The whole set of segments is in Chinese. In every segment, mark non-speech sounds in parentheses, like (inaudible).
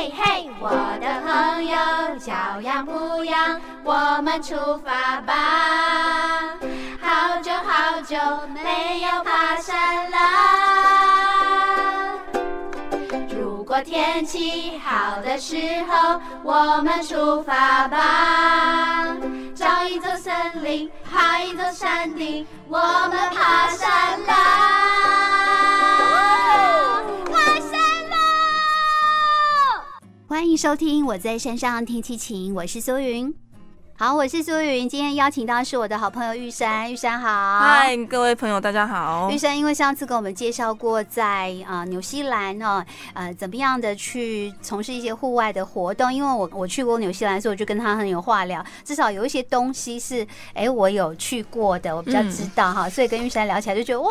嘿嘿，我的朋友，脚痒不痒？我们出发吧！好久好久没有爬山了。如果天气好的时候，我们出发吧！找一座森林，爬一座山顶，我们爬山啦！欢迎收听《我在山上听七情》，我是苏云。好，我是苏云。今天邀请到是我的好朋友玉山，玉山好。嗨，各位朋友，大家好。玉山因为上次跟我们介绍过在啊、呃、纽西兰哦，呃怎么样的去从事一些户外的活动，因为我我去过纽西兰，所以我就跟他很有话聊。至少有一些东西是哎我有去过的，我比较知道哈、嗯，所以跟玉山聊起来就觉得哇，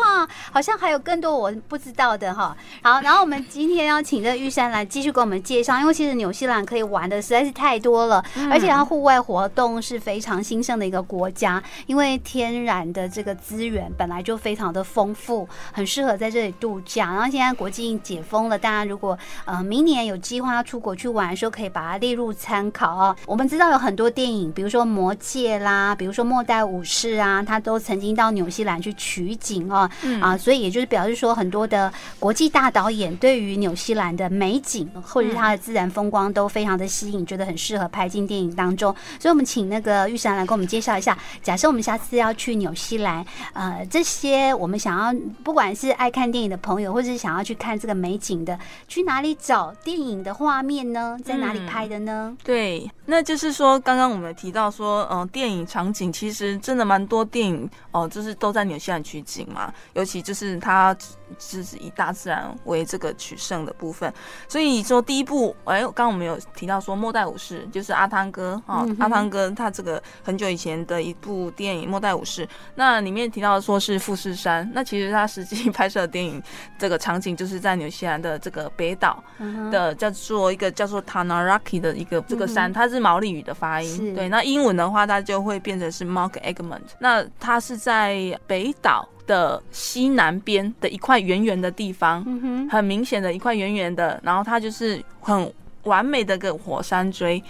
好像还有更多我不知道的哈。好，然后我们今天要请这个玉山来继续跟我们介绍，因为其实纽西兰可以玩的实在是太多了，嗯、而且它户外活动。是非常兴盛的一个国家，因为天然的这个资源本来就非常的丰富，很适合在这里度假。然后现在国际解封了，大家如果呃明年有计划要出国去玩的时候，可以把它列入参考哦。我们知道有很多电影，比如说《魔戒》啦，比如说《末代武士》啊，他都曾经到纽西兰去取景哦。嗯、啊，所以也就是表示说，很多的国际大导演对于纽西兰的美景或者是它的自然风光都非常的吸引，觉得很适合拍进电影当中。所以我们请。那个玉山来跟我们介绍一下，假设我们下次要去纽西兰，呃，这些我们想要不管是爱看电影的朋友，或者是想要去看这个美景的，去哪里找电影的画面呢？在哪里拍的呢？嗯、对，那就是说，刚刚我们提到说，嗯、呃，电影场景其实真的蛮多电影哦、呃，就是都在纽西兰取景嘛，尤其就是它。就是以大自然为这个取胜的部分，所以说第一部，哎，刚刚我们有提到说《末代武士》，就是阿汤哥哈、嗯，阿汤哥他这个很久以前的一部电影《末代武士》，那里面提到说是富士山，那其实他实际 (laughs) 拍摄的电影这个场景就是在纽西兰的这个北岛的叫做一个叫做 Tanaraki 的一个这个山，它是毛利语的发音，对，那英文的话它就会变成是 Mount Egmont，那它是在北岛。的西南边的一块圆圆的地方，很明显的一块圆圆的，然后它就是很完美的个火山锥，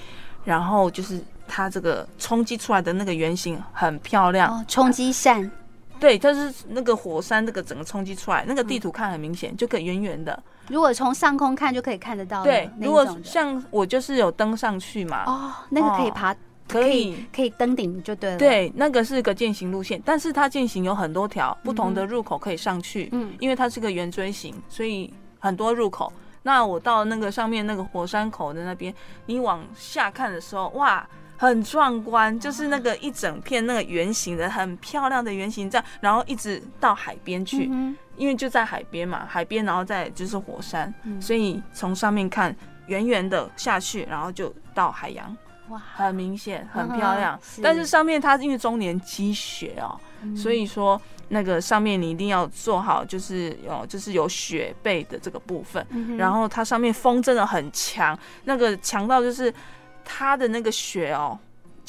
然后就是它这个冲击出来的那个圆形很漂亮，冲击扇，对，它是那个火山这个整个冲击出来，那个地图看很明显，就可以圆圆的。如果从上空看就可以看得到，对，如果像我就是有登上去嘛，哦，那个可以爬。可以可以登顶就对了。对，那个是个践行路线，但是它践行有很多条不同的入口可以上去。嗯，因为它是个圆锥形，所以很多入口。那我到那个上面那个火山口的那边，你往下看的时候，哇，很壮观，就是那个一整片那个圆形的很漂亮的圆形这样，然后一直到海边去，因为就在海边嘛，海边然后再就是火山，所以从上面看圆圆的下去，然后就到海洋。哇，很明显，很漂亮。是，但是上面它因为终年积雪哦、所以说那个上面你一定要做好，就是有就是有雪背的这个部分。嗯、然后它上面风真的很强，那个强到就是他的那个血哦、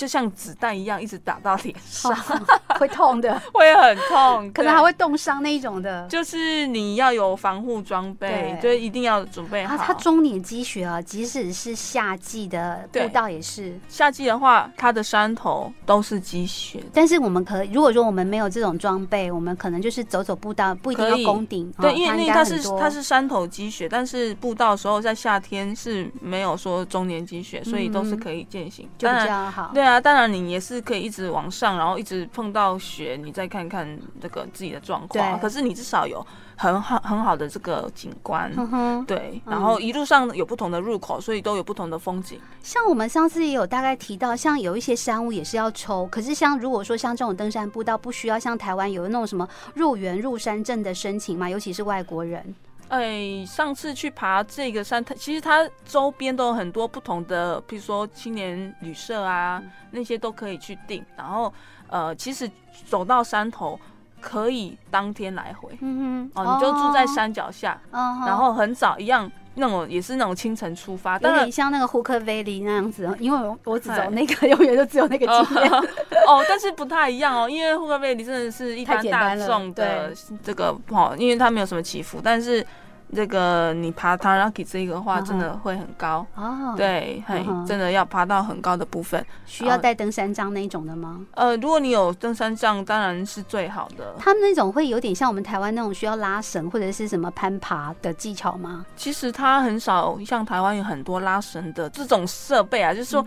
就像子弹一样，一直打到脸上，(laughs) 会痛的，(laughs) 会很痛，可能还会冻伤那一种的。就是你要有防护装备，就一定要准备好。它中年积雪啊，即使是夏季的步道也是。夏季的话，它的山头都是积雪。但是我们可如果说我们没有这种装备，我们可能就是走走步道，不一定要攻顶。对，因为因为它是它是山头积雪，但是步道的时候在夏天是没有说中年积雪，所以都是可以健行，就比较好。对啊。啊，当然你也是可以一直往上，然后一直碰到雪，你再看看这个自己的状况。可是你至少有很好很好的这个景观，嗯，对。然后一路上有不同的入口，所以都有不同的风景。像我们上次也有大概提到，像有一些山屋也是要抽。可是像如果说像这种登山步道，不需要像台湾有那种什么入园入山证的申请嘛？尤其是外国人。哎，上次去爬这个山，它其实它周边都有很多不同的，比如说青年旅社啊，那些都可以去订。然后，呃，其实走到山头可以当天来回，嗯哼，哦，你就住在山脚下，哦，然后很早一样，那种也是那种清晨出发，有点像那个 Hooker Valley 那样子。因为我我只走那个，(laughs) 永远就只有那个经验。(laughs) 哦，但是不太一样哦，因为 Hooker Valley 真的是一般大众的这个不好，因为它没有什么起伏，但是。这个你爬 Taranaki 这个的话，真的会很高哦。对，嘿，真的要爬到很高的部分，需要带登山杖那种的吗？呃，如果你有登山杖，当然是最好的。他们那种会有点像我们台湾那种需要拉绳或者是什么攀爬的技巧吗？其实它很少像台湾有很多拉绳的这种设备啊，就是说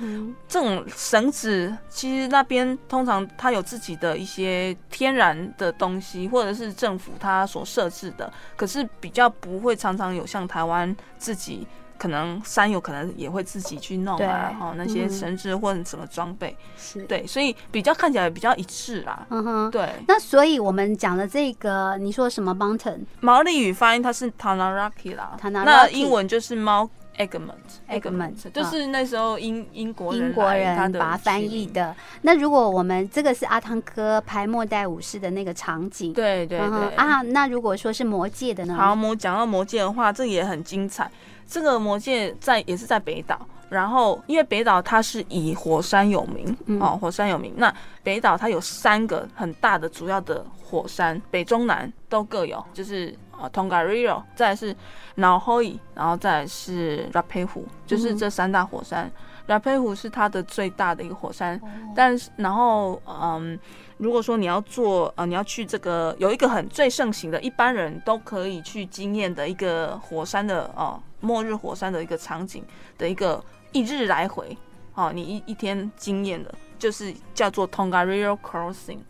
这种绳子，其实那边通常它有自己的一些天然的东西，或者是政府它所设置的，可是比较不会。常常有像台湾自己可能山友可能也会自己去弄啊，哦那些绳子或者什么装备，是对，所以比较看起来比较一致啦。嗯哼，对。那所以我们讲的这个，你说什么 mountain？毛利语发音它是 Taranaki 啦，那英文就是 Mount Egmont，Egmont 就是那时候英英国人英国人把它翻译的。那如果我们这个是阿汤哥拍末代武士的那个场景，对对对、嗯、啊。那如果说是魔界的呢？好，我们讲到魔界的话，这个也很精彩。这个魔界在也是在北岛，然后因为北岛它是以火山有名，嗯、哦，火山有名。那北岛它有三个很大的主要的火山，北中南都各有，就是。呃，Tongariro，再来是 Nauhoi，然后再来是 Ruapehu，就是这三大火山。Ruapehu 是它的最大的一个火山，但是然后嗯，如果说你要做呃，你要去这个有一个很最盛行的，一般人都可以去经验的一个火山的哦，末日火山的一个场景的一个一日来回，哦，你一一天经验的，就是叫做 Tongariro Crossing，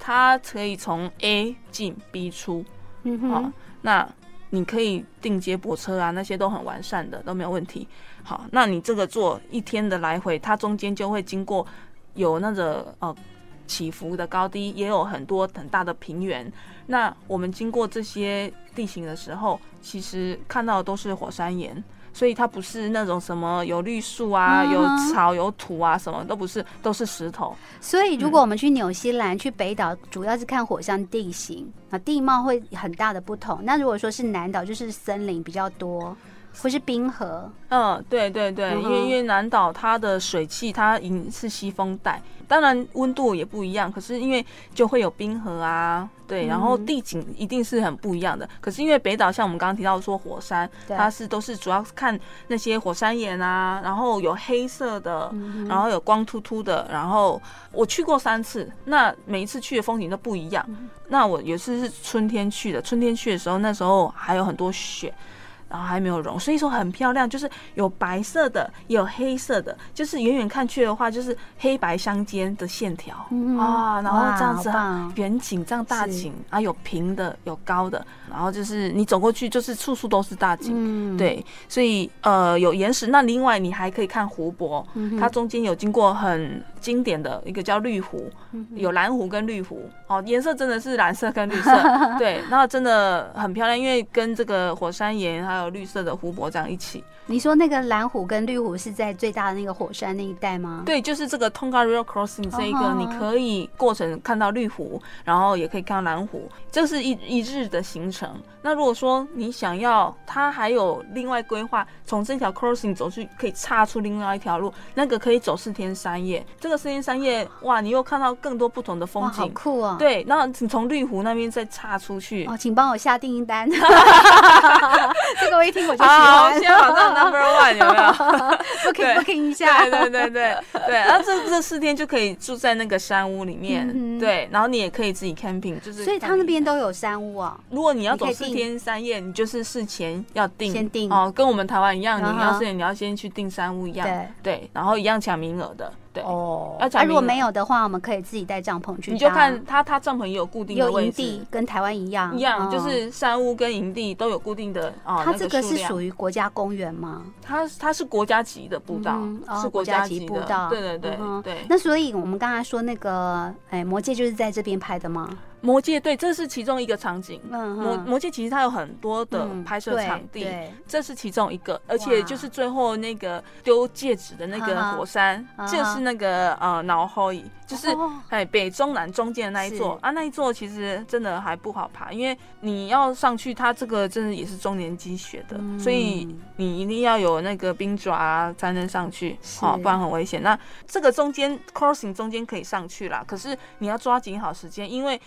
它可以从 A 进 B 出，嗯哼。那你可以定接驳车啊，那些都很完善的，都没有问题。好，那你这个做一天的来回，它中间就会经过有那个呃起伏的高低，也有很多很大的平原。那我们经过这些地形的时候，其实看到的都是火山岩。所以它不是那种什么有绿树啊、有草、有土啊，什么都不是，都是石头。所以如果我们去纽西兰、去北岛，主要是看火山地形啊，地貌会很大的不同。那如果说是南岛，就是森林比较多，或是冰河。嗯，对对对，因为因为南岛它的水汽它已经是西风带。当然温度也不一样，可是因为就会有冰河啊，对，然后地景一定是很不一样的。可是因为北岛像我们刚刚提到说火山，它是都是主要看那些火山岩啊，然后有黑色的，然后有光秃秃的，然后我去过三次，那每一次去的风景都不一样。那我有一次是春天去的，春天去的时候那时候还有很多雪。然后还没有融，所以说很漂亮，就是有白色的，也有黑色的，就是远远看去的话，就是黑白相间的线条、嗯、啊，然后这样子远景这样大景啊，有平的，有高的，然后就是你走过去就是处处都是大景，嗯、对，所以呃有岩石，那另外你还可以看湖泊，嗯、它中间有经过很经典的一个叫绿湖，有蓝湖跟绿湖，哦，颜色真的是蓝色跟绿色，(laughs) 对，那真的很漂亮，因为跟这个火山岩还有绿色的湖泊这样一起。你说那个蓝湖跟绿湖是在最大的那个火山那一带吗？对，就是这个 Tongariro Crossing 这一个，你可以过程看到绿湖，然后也可以看到蓝湖，这是一一日的行程。那如果说你想要，它还有另外规划，从这条 Crossing 走去可以岔出另外一条路，那个可以走四天三夜。这个四天三夜，哇，你又看到更多不同的风景，好酷哦！对，那你从绿湖那边再岔出去，哦，请帮我下订单。(laughs) (laughs) 这个我一听我就喜欢。好，先马上。Number one 有没有？(laughs) Booking booking 一下。对对对对对，然后这这四天就可以住在那个山屋里面，嗯、对，然后你也可以自己 camping，就是。所以他那边都有山屋啊。如果你要走四天三夜，你就是事前要订，先订哦，跟我们台湾一样，你要是你要先去订山屋一样，对对，然后一样抢名额的。哦，啊如果没有的话，我们可以自己带帐篷去。你就看他，他帐篷也有固定的位置，有营地，跟台湾一样，一样就是山屋跟营地都有固定的哦。它这个是属于国家公园吗？它它是国家级的步道，是国家级步道。对对对对。那所以我们刚才说那个，哎，魔戒就是在这边拍的吗？魔戒对，这是其中一个场景。魔魔戒其实它有很多的拍摄场地，这是其中一个，而且就是最后那个丢戒指的那个火山，这是。那个呃，脑后椅就是哎，北中南中间的那一座。啊，那一座其实真的还不好爬，因为你要上去，它这个真的也是中年积雪的，所以你一定要有那个冰爪啊才能上去，好，不然很危险。那这个中间 crossing 中间可以上去啦，可是你要抓紧好时间，因为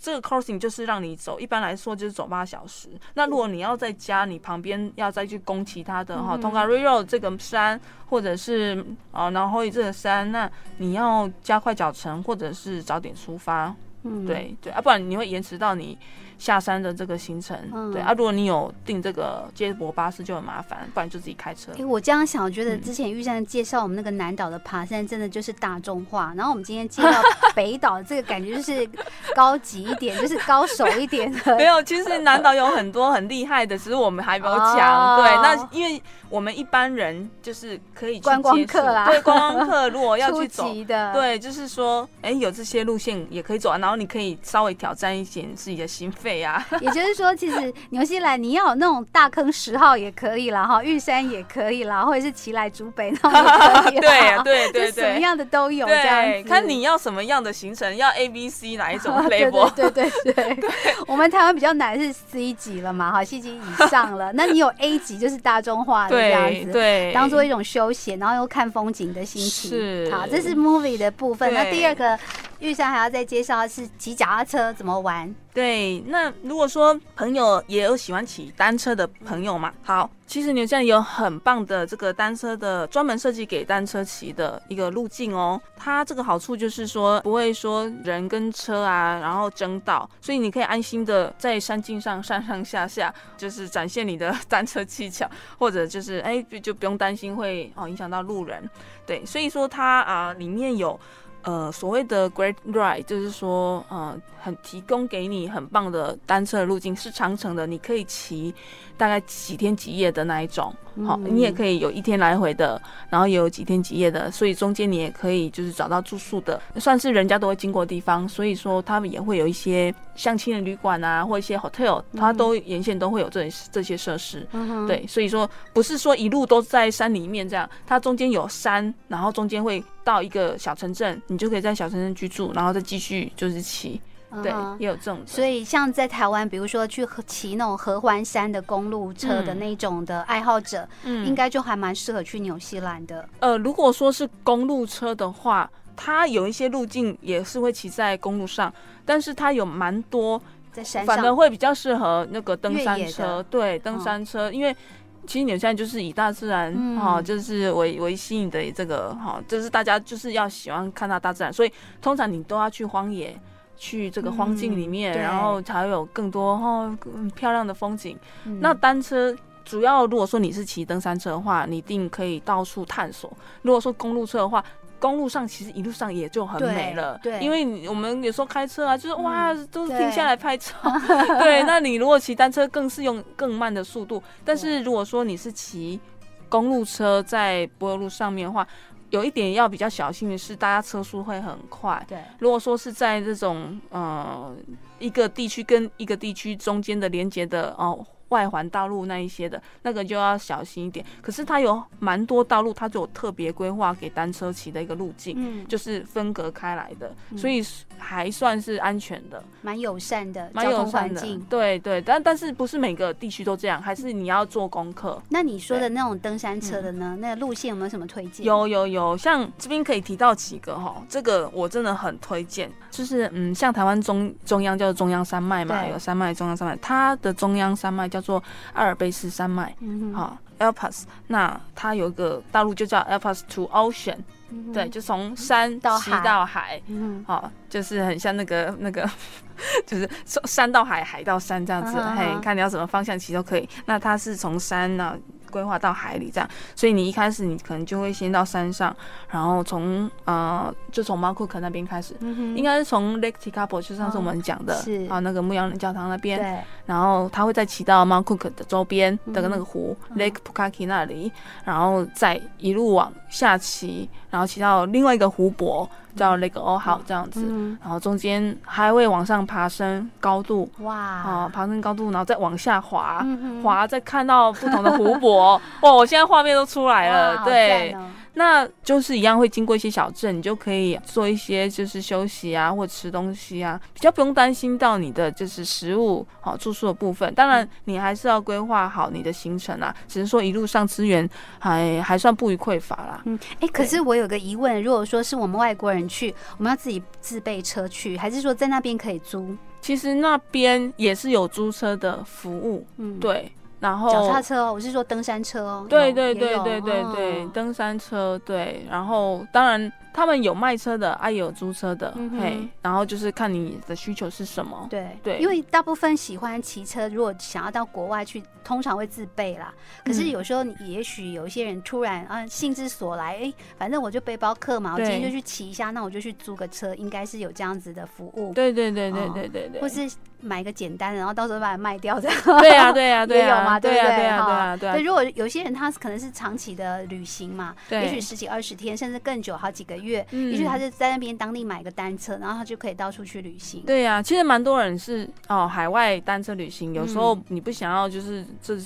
这个 crossing 就是让你走，一般来说就是走八小时。那如果你要在家，你旁边要再去攻其他的哈，Tongariro 这个山，或者是啊，然后这个山，那你要加快脚程，或者是早点出发。嗯，对对啊，不然你会延迟到你下山的这个行程。嗯、对啊，如果你有订这个接驳巴士就很麻烦，不然就自己开车。哎、欸，我这样想，我觉得之前玉山介绍我们那个南岛的爬山，真的就是大众化。然后我们今天介绍 (laughs) 北岛，这个感觉就是高级一点，就是高手一点的。(laughs) 没有，其实南岛有很多很厉害的，只是我们还没有讲。哦、对，那因为。我们一般人就是可以去观光客啦，对，观光客如果要去走，(laughs) 的对，就是说，哎，有这些路线也可以走啊，然后你可以稍微挑战一点自己的心肺啊。(laughs) 也就是说，其实纽西兰你要有那种大坑十号也可以啦，哈，玉山也可以啦，或者是奇莱竹北那种也可以，(laughs) 对对对对，什么样的都有这样子。看你要什么样的行程，要 A、B、C 哪一种 level？(laughs) 对对对对，对，我们台湾比较难是 C 级了嘛，哈，C 级以上了。那你有 A 级就是大众化的。这样子，对，当做一种休闲，然后又看风景的心情。是，好，这是 movie 的部分。那第二个，玉山还要再介绍是骑脚踏车怎么玩。对，那如果说朋友也有喜欢骑单车的朋友嘛，好，其实纽西兰有很棒的这个单车的专门设计给单车骑的一个路径哦。它这个好处就是说不会说人跟车啊，然后争道，所以你可以安心的在山径上上上下下，就是展现你的单车技巧，或者就是哎就不用担心会哦影响到路人。对，所以说它啊里面有。呃，所谓的 Great Ride 就是说，呃，很提供给你很棒的单车的路径，是长城的，你可以骑大概几天几夜的那一种。好，你也可以有一天来回的，然后也有几天几夜的，所以中间你也可以就是找到住宿的，算是人家都会经过的地方，所以说他们也会有一些相亲的旅馆啊，或一些 hotel，它都沿线都会有这这些设施。对，所以说不是说一路都在山里面这样，它中间有山，然后中间会到一个小城镇，你就可以在小城镇居住，然后再继续就是骑。对，也有这种。所以像在台湾，比如说去骑那种合欢山的公路车的那种的爱好者，嗯，应该就还蛮适合去纽西兰的。呃，如果说是公路车的话，它有一些路径也是会骑在公路上，但是它有蛮多在山上，反而会比较适合那个登山车。对，登山车，哦、因为其实纽西兰就是以大自然哈、嗯哦，就是为为吸引的这个哈、哦，就是大家就是要喜欢看到大自然，所以通常你都要去荒野。去这个荒境里面，嗯、然后才有更多哦漂亮的风景。嗯、那单车主要，如果说你是骑登山车的话，你一定可以到处探索。如果说公路车的话，公路上其实一路上也就很美了。对，对，因为我们有时候开车啊，就是哇，都是停下来拍照。对，(laughs) 对，那你如果骑单车，更是用更慢的速度。但是如果说你是骑公路车在柏油路上面的话，有一点要比较小心的是，大家车速会很快。对，如果说是在这种呃一个地区跟一个地区中间的连接的哦。外环道路那一些的，那个就要小心一点。可是它有蛮多道路，它就有特别规划给单车骑的一个路径，嗯，就是分隔开来的，嗯、所以还算是安全的，蛮友善的，蛮友善的。对对，但但是不是每个地区都这样，还是你要做功课。那你说的那种登山车的呢？嗯、那个路线有没有什么推荐？有有有，像这边可以提到几个哈，这个我真的很推荐，就是嗯，像台湾中中央叫做中央山脉嘛，有山脉中央山脉，它的中央山脉叫。叫做阿尔卑斯山脉，好 Alps 那它有一个大陆就叫 Alps to Ocean，、嗯、对，就从山骑到海，好，就是很像那个那个，(laughs) 就是山到海，海到山这样子，嘿、uh，huh. 看你要什么方向骑都可以。那它是从山呢。规划到海里这样，所以你一开始你可能就会先到山上，然后从呃就从 Mount Cook 那边开始，嗯、应该是从 Lake Tekapo 就上次我们讲的，是。啊那个牧羊人教堂那边，对。然后他会再骑到 Mount Cook 的周边的那个湖、嗯、Lake Pukaki 那里，然后再一路往下骑，然后骑到另外一个湖泊。叫那个哦，好这样子，嗯、然后中间还会往上爬升高度，哇，啊，爬升高度，然后再往下滑，滑，再看到不同的湖泊，哇，我现在画面都出来了，对。那就是一样会经过一些小镇，你就可以做一些就是休息啊，或者吃东西啊，比较不用担心到你的就是食物好住宿的部分。当然你还是要规划好你的行程啊，只是说一路上资源还还算不予匮乏啦。嗯，哎、欸，可是我有个疑问，如果说是我们外国人去，我们要自己自备车去，还是说在那边可以租？其实那边也是有租车的服务，嗯，对。然后脚踏车哦，我是说登山车哦。对对对对对对，登山车对。然后当然。他们有卖车的，啊，也有租车的，嗯、嘿，然后就是看你的需求是什么。对对，因为大部分喜欢骑车，如果想要到国外去，通常会自备啦。可是有时候，你也许有一些人突然啊，兴致所来，哎，反正我就背包客嘛，我今天就去骑一下，那我就去租个车，应该是有这样子的服务。对对对对对对对，或是买个简单的，然后到时候把它卖掉这样。对呀对呀对呀，(laughs) 也有嘛，对不对？对啊对啊。如果有些人他可能是长期的旅行嘛，也许十几二十天，甚至更久，好几个月，也许他。就在那边当地买个单车，然后他就可以到处去旅行。对呀、啊，其实蛮多人是哦，海外单车旅行。有时候你不想要，就是这。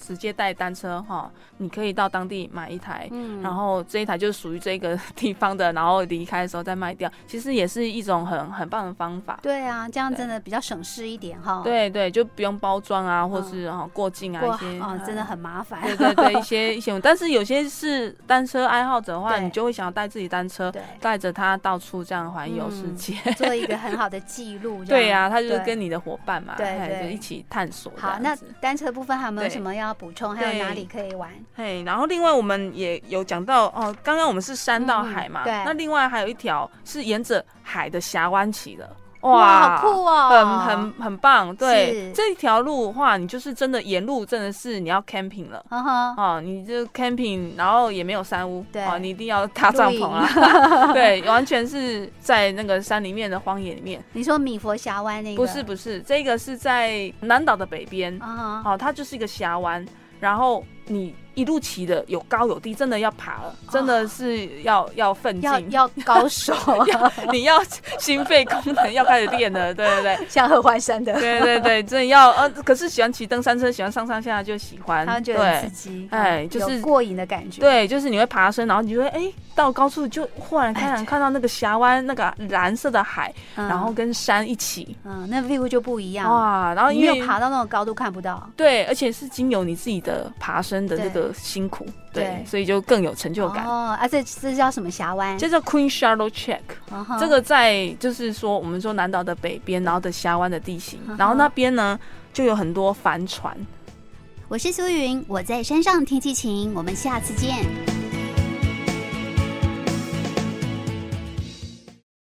直接带单车哈，你可以到当地买一台，嗯，然后这一台就是属于这个地方的，然后离开的时候再卖掉，其实也是一种很很棒的方法。对啊，这样真的比较省事一点哈。对对，就不用包装啊，或是哈过境啊一些，哦，真的很麻烦。对对对，(laughs) 一些一些，但是有些是单车爱好者的话，你就会想要带自己单车，带着它到处这样环游世界，做一个很好的记录。(laughs) 对呀，他就是跟你的伙伴嘛，对对，就一起探索。好，那单车部分还有没有什么要补充？还有哪里可以玩？嘿，然后另外我们也有讲到哦，刚刚我们是山到海嘛，对，那另外还有一条是沿着海的峡湾骑的。哇，好酷哦，很很很棒。对，这条路的话，你就是真的沿路真的是你要 camping 了。嗯哼，哦，你就 camping，然后也没有山屋，对，你一定要搭帐篷啊。(laughs) 对，完全是在那个山里面的荒野里面。你说米佛峡湾那个？不是不是，这个是在南岛的北边。啊哈，哦，它就是一个峡湾。然后你一路骑的有高有低，真的要爬了，真的是要要奋进，要要高手，(laughs) 要你要心肺功能要开始练了，对对对，像合欢山的，对对对，真的要呃，可是喜欢骑登山车，喜欢上上下下就喜欢，他觉得很刺激，哎，就是过瘾的感觉，对，就是你会爬升，然后你就会哎到高处就忽然看看到那个峡湾，那个蓝色的海，然后跟山一起，嗯，那 view 就不一样。哇，然后因为爬到那种高度看不到，对，而且是经由你自己的爬升的这个辛苦。对，所以就更有成就感哦。啊，这这叫什么峡湾？这叫 Queen Charlotte Check。这个在就是说，我们说南岛的北边，然后的峡湾的地形，然后那边呢就有很多帆船。我是苏云，我在山上天气晴，我们下次见。